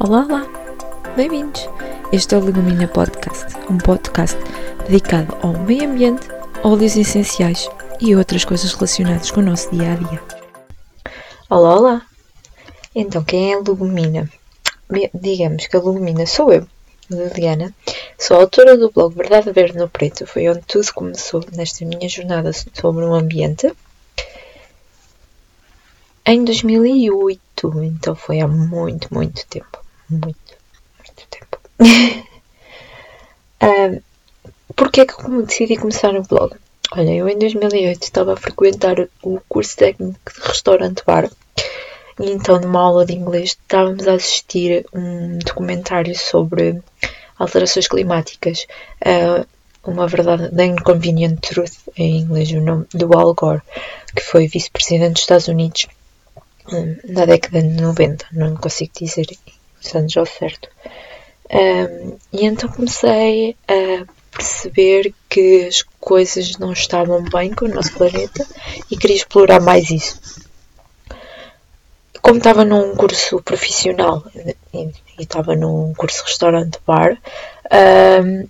Olá, olá! Bem-vindos! Este é o Legumina Podcast, um podcast dedicado ao meio ambiente, óleos essenciais e outras coisas relacionadas com o nosso dia a dia. Olá, olá! Então, quem é a Legumina? Digamos que a Legumina sou eu, Liliana, sou autora do blog Verdade Verde no Preto, foi onde tudo começou nesta minha jornada sobre o ambiente em 2008, então foi há muito, muito tempo. Muito, muito tempo. um, Porquê é que eu decidi começar no blog? Olha, eu em 2008 estava a frequentar o curso técnico de restaurante bar e então numa aula de inglês estávamos a assistir um documentário sobre alterações climáticas. Uh, uma verdade, The Inconvenient Truth, em inglês, o nome do Al Gore, que foi vice-presidente dos Estados Unidos na década de 90, não consigo dizer anos ao certo. Um, e então comecei a perceber que as coisas não estavam bem com o nosso planeta e queria explorar mais isso. Como estava num curso profissional e, estava num curso restaurante-bar, um,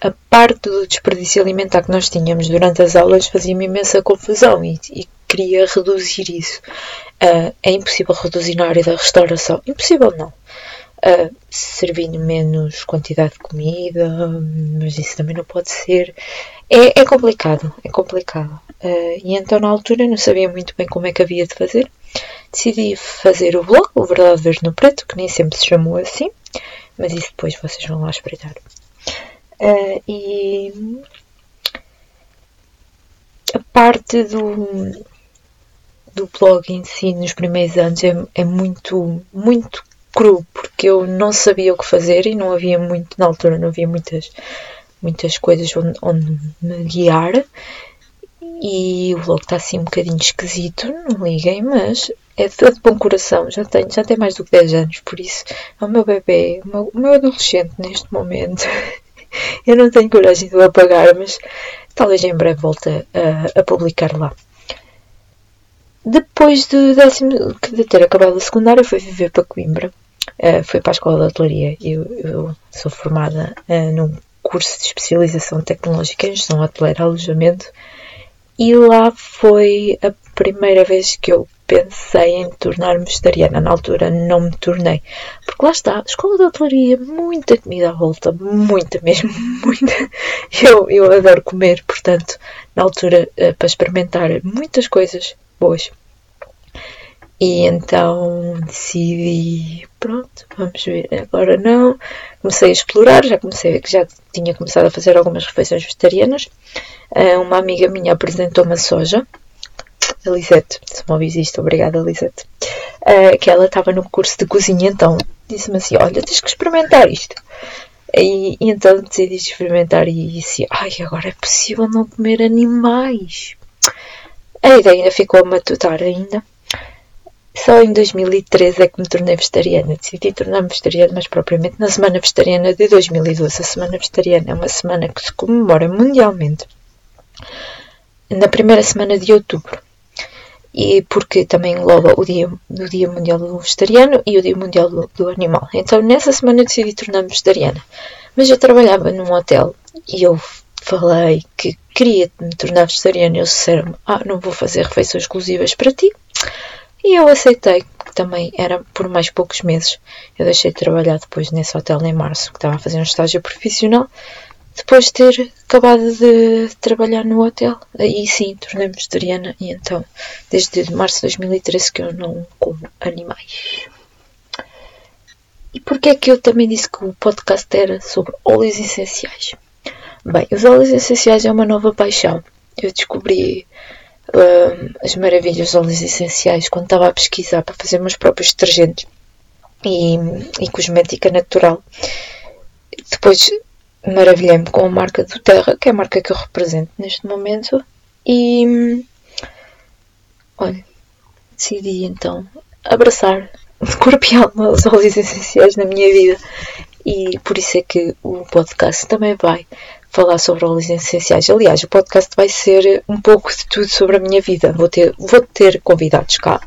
a parte do desperdício alimentar que nós tínhamos durante as aulas fazia-me imensa confusão e, e queria reduzir isso. Uh, é impossível reduzir na área da restauração. Impossível não. Uh, servindo menos quantidade de comida, mas isso também não pode ser. É, é complicado, é complicado. Uh, e então na altura não sabia muito bem como é que havia de fazer. Decidi fazer o blog, o Verdade Verde no Preto, que nem sempre se chamou assim, mas isso depois vocês vão lá espreitar. E a parte do, do blog em si nos primeiros anos é, é muito, muito cru, porque eu não sabia o que fazer e não havia muito, na altura não havia muitas, muitas coisas onde, onde me guiar. E o blog está assim um bocadinho esquisito, não liguem, mas é de bom coração, já tem, já tem mais do que 10 anos, por isso é o meu bebê, o meu, o meu adolescente neste momento. eu não tenho coragem de o apagar, mas talvez em breve volte a, a publicar lá. Depois de, décimo, de ter acabado a secundária, fui viver para Coimbra. Uh, fui para a escola de hotelaria. Eu, eu sou formada uh, num curso de especialização tecnológica em gestão hoteleira alojamento. E lá foi a primeira vez que eu pensei em tornar-me vegetariana. Na altura não me tornei. Porque lá está, escola de hotelaria, muita comida à volta, muita mesmo, muita. Eu, eu adoro comer, portanto, na altura, uh, para experimentar muitas coisas boas. E então decidi, pronto, vamos ver, agora não. Comecei a explorar, já comecei já tinha começado a fazer algumas refeições vegetarianas. Ah, uma amiga minha apresentou-me a soja, a Lisette, se me ouvis isto, obrigada Lisette, ah, que ela estava no curso de cozinha, então disse-me assim, olha, tens que experimentar isto. E, e então decidi experimentar e disse, ai, agora é possível não comer animais. A ideia ainda ficou a matutar ainda. Só em 2013 é que me tornei vegetariana. Decidi tornar-me vegetariana, mas propriamente na Semana Vegetariana de 2012. A Semana Vegetariana é uma semana que se comemora mundialmente na primeira semana de outubro. E porque também engloba o dia, o dia Mundial do Vegetariano e o Dia Mundial do, do Animal. Então nessa semana decidi tornar-me vegetariana. Mas eu trabalhava num hotel e eu falei que queria me tornar vegetariana, eles disseram ah, não vou fazer refeições exclusivas para ti. E eu aceitei, que também era por mais poucos meses. Eu deixei de trabalhar depois nesse hotel em março, que estava a fazer um estágio profissional, depois de ter acabado de trabalhar no hotel. Aí sim, tornei-me vegetariana e então, desde março de 2013 que eu não como animais. E porquê é que eu também disse que o podcast era sobre óleos essenciais? Bem, os óleos essenciais é uma nova paixão. Eu descobri uh, as maravilhas dos óleos essenciais quando estava a pesquisar para fazer meus próprios detergentes e, e cosmética natural. Depois maravilhei-me com a marca do Terra, que é a marca que eu represento neste momento, e olha, decidi então abraçar de corpo e alma os óleos essenciais na minha vida. E por isso é que o podcast também vai falar sobre óleos essenciais. Aliás, o podcast vai ser um pouco de tudo sobre a minha vida. Vou ter, vou ter convidados cá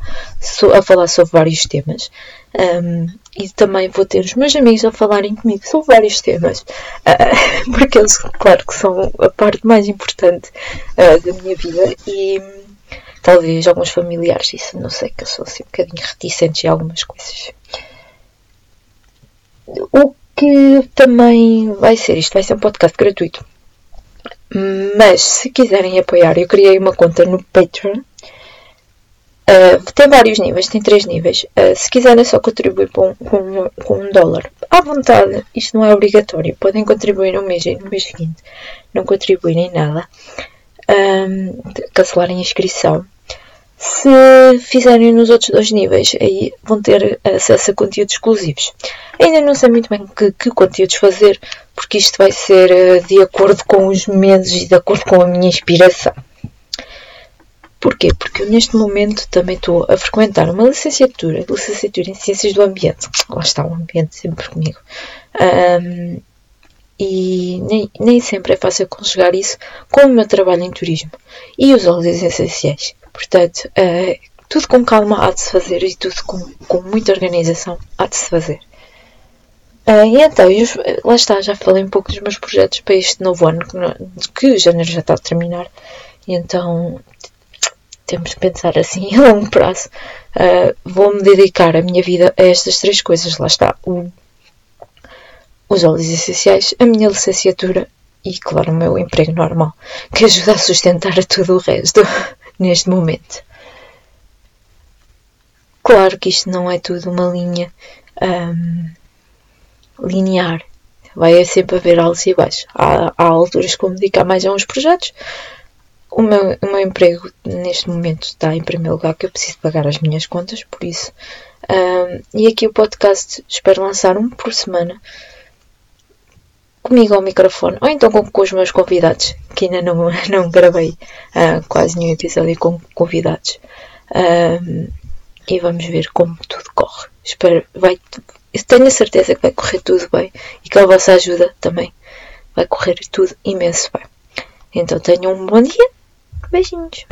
a falar sobre vários temas. Um, e também vou ter os meus amigos a falarem comigo sobre vários temas, uh, porque eles, claro, que são a parte mais importante uh, da minha vida e talvez alguns familiares, isso não sei, que eu sou assim um bocadinho reticente em algumas coisas. O que também vai ser, isto vai ser um podcast gratuito, mas se quiserem apoiar, eu criei uma conta no Patreon Uh, tem vários níveis, tem três níveis. Uh, se quiserem só contribuir com, com, com, um dólar, à vontade, isto não é obrigatório. Podem contribuir no mês no mês seguinte não contribuírem nada. Um, cancelarem a inscrição. Se fizerem nos outros dois níveis, aí vão ter acesso a conteúdos exclusivos. Ainda não sei muito bem que, que conteúdos fazer, porque isto vai ser uh, de acordo com os meses e de acordo com a minha inspiração. Porquê? Porque eu neste momento também estou a frequentar uma licenciatura, licenciatura em Ciências do Ambiente. Lá está o ambiente sempre comigo. Um, e nem, nem sempre é fácil conjugar isso com o meu trabalho em turismo e os óleos essenciais. Portanto, uh, tudo com calma há de se fazer e tudo com, com muita organização há de se fazer. Uh, e então, eu, lá está, já falei um pouco dos meus projetos para este novo ano, que, que janeiro já está a terminar. E então temos de pensar assim a longo prazo. Uh, Vou-me dedicar a minha vida a estas três coisas. Lá está. O, os óleos essenciais, a minha licenciatura e, claro, o meu emprego normal, que ajuda a sustentar a tudo o resto neste momento. Claro que isto não é tudo uma linha um, linear. Vai sempre haver altos e baixos. Há, há alturas que vou dedicar mais a uns projetos, o meu, o meu emprego neste momento está em primeiro lugar, que eu preciso pagar as minhas contas, por isso. Um, e aqui o podcast espero lançar um por semana comigo ao microfone, ou então com, com os meus convidados, que ainda não, não gravei uh, quase nenhum episódio com convidados. Um, e vamos ver como tudo corre. Espero, vai, tenho a certeza que vai correr tudo bem e que a vossa ajuda também vai correr tudo imenso bem. Então tenham um bom dia Beijinhos.